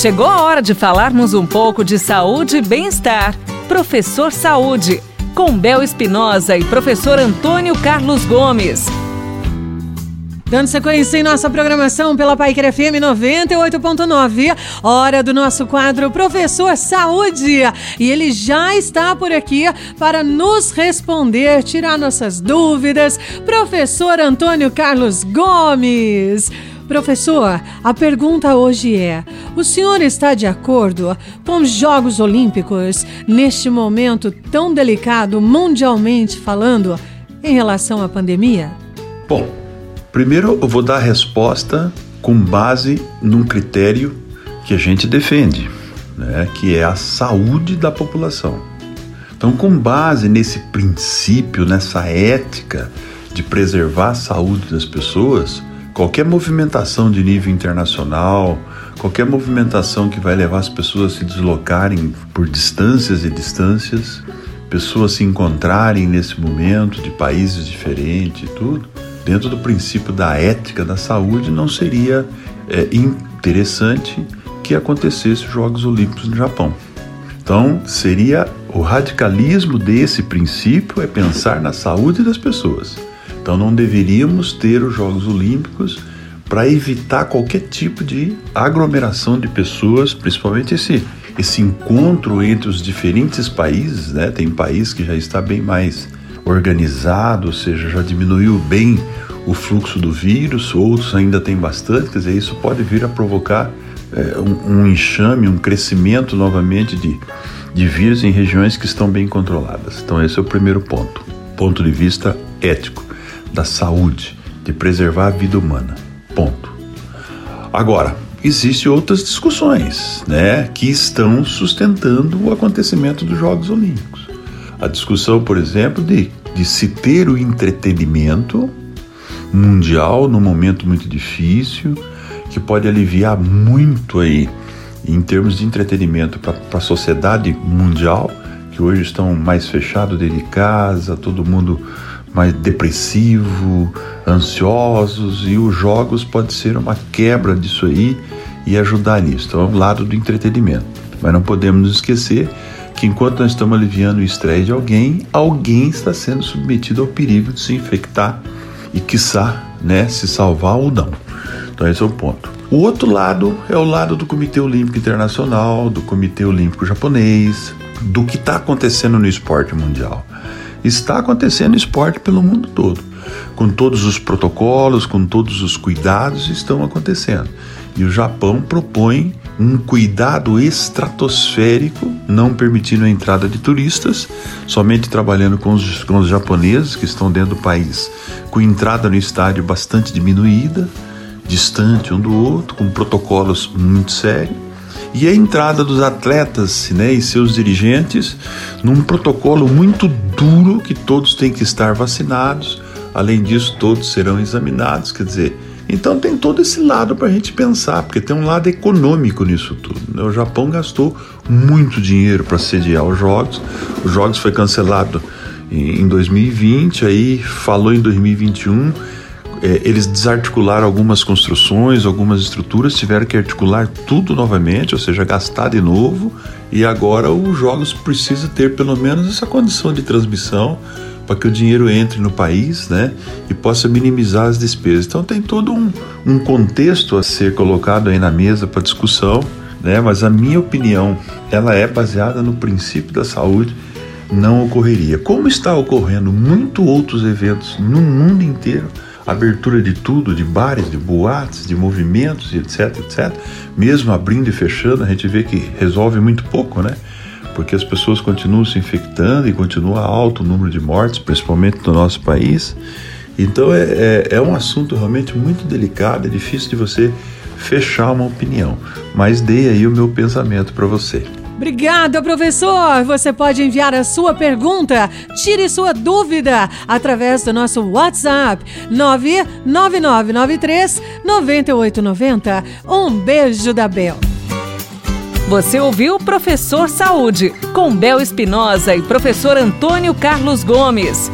Chegou a hora de falarmos um pouco de saúde e bem-estar. Professor Saúde, com Bel Espinosa e professor Antônio Carlos Gomes. Dando sequência em nossa programação pela Paiquer FM 98.9, hora do nosso quadro Professor Saúde. E ele já está por aqui para nos responder, tirar nossas dúvidas. Professor Antônio Carlos Gomes. Professor, a pergunta hoje é: o senhor está de acordo com os Jogos Olímpicos neste momento tão delicado, mundialmente falando, em relação à pandemia? Bom, primeiro eu vou dar a resposta com base num critério que a gente defende, né, que é a saúde da população. Então, com base nesse princípio, nessa ética de preservar a saúde das pessoas, Qualquer movimentação de nível internacional, qualquer movimentação que vai levar as pessoas a se deslocarem por distâncias e distâncias, pessoas se encontrarem nesse momento de países diferentes e tudo, dentro do princípio da ética da saúde, não seria é, interessante que acontecesse os Jogos Olímpicos no Japão. Então, seria o radicalismo desse princípio é pensar na saúde das pessoas. Então não deveríamos ter os Jogos Olímpicos para evitar qualquer tipo de aglomeração de pessoas, principalmente esse, esse encontro entre os diferentes países, né? Tem país que já está bem mais organizado, ou seja, já diminuiu bem o fluxo do vírus, outros ainda tem bastante, quer dizer, isso pode vir a provocar é, um, um, enxame, um crescimento novamente de, de vírus em regiões que estão bem controladas. Então, esse é o primeiro ponto, ponto de vista ético da saúde, de preservar a vida humana. Ponto. Agora, existem outras discussões, né, que estão sustentando o acontecimento dos Jogos Olímpicos. A discussão, por exemplo, de, de se ter o entretenimento mundial num momento muito difícil, que pode aliviar muito aí em termos de entretenimento para a sociedade mundial, que hoje estão mais fechados dentro de casa, todo mundo mais depressivo, ansiosos e os jogos pode ser uma quebra disso aí e ajudar nisso. Então é o lado do entretenimento. Mas não podemos esquecer que enquanto nós estamos aliviando o estresse de alguém, alguém está sendo submetido ao perigo de se infectar e quiçá, né, se salvar ou não. Então esse é o ponto. O outro lado é o lado do Comitê Olímpico Internacional, do Comitê Olímpico Japonês, do que está acontecendo no esporte mundial está acontecendo esporte pelo mundo todo, com todos os protocolos, com todos os cuidados estão acontecendo. E o Japão propõe um cuidado estratosférico, não permitindo a entrada de turistas, somente trabalhando com os, com os japoneses que estão dentro do país, com entrada no estádio bastante diminuída, distante um do outro, com protocolos muito sérios e a entrada dos atletas né, e seus dirigentes num protocolo muito duro que todos têm que estar vacinados. Além disso, todos serão examinados. Quer dizer, então tem todo esse lado para a gente pensar, porque tem um lado econômico nisso tudo. Né? O Japão gastou muito dinheiro para sediar os Jogos. Os Jogos foi cancelado em 2020, aí falou em 2021 é, eles desarticularam algumas construções, algumas estruturas, tiveram que articular tudo novamente, ou seja, gastar de novo. E agora os jogos precisam ter pelo menos essa condição de transmissão para que o dinheiro entre no país, né, e possa minimizar as despesas. Então tem todo um, um contexto a ser colocado aí na mesa para discussão, né, mas a minha opinião ela é baseada no princípio da saúde não ocorreria. Como está ocorrendo muito outros eventos no mundo inteiro, abertura de tudo, de bares, de boates, de movimentos, etc, etc. Mesmo abrindo e fechando, a gente vê que resolve muito pouco, né? Porque as pessoas continuam se infectando e continua alto o número de mortes, principalmente no nosso país. Então é, é, é um assunto realmente muito delicado, é difícil de você fechar uma opinião. Mas dei aí o meu pensamento para você. Obrigada, professor! Você pode enviar a sua pergunta, tire sua dúvida através do nosso WhatsApp 99993 9890. Um beijo da Bel. Você ouviu Professor Saúde, com Bel Espinosa e professor Antônio Carlos Gomes.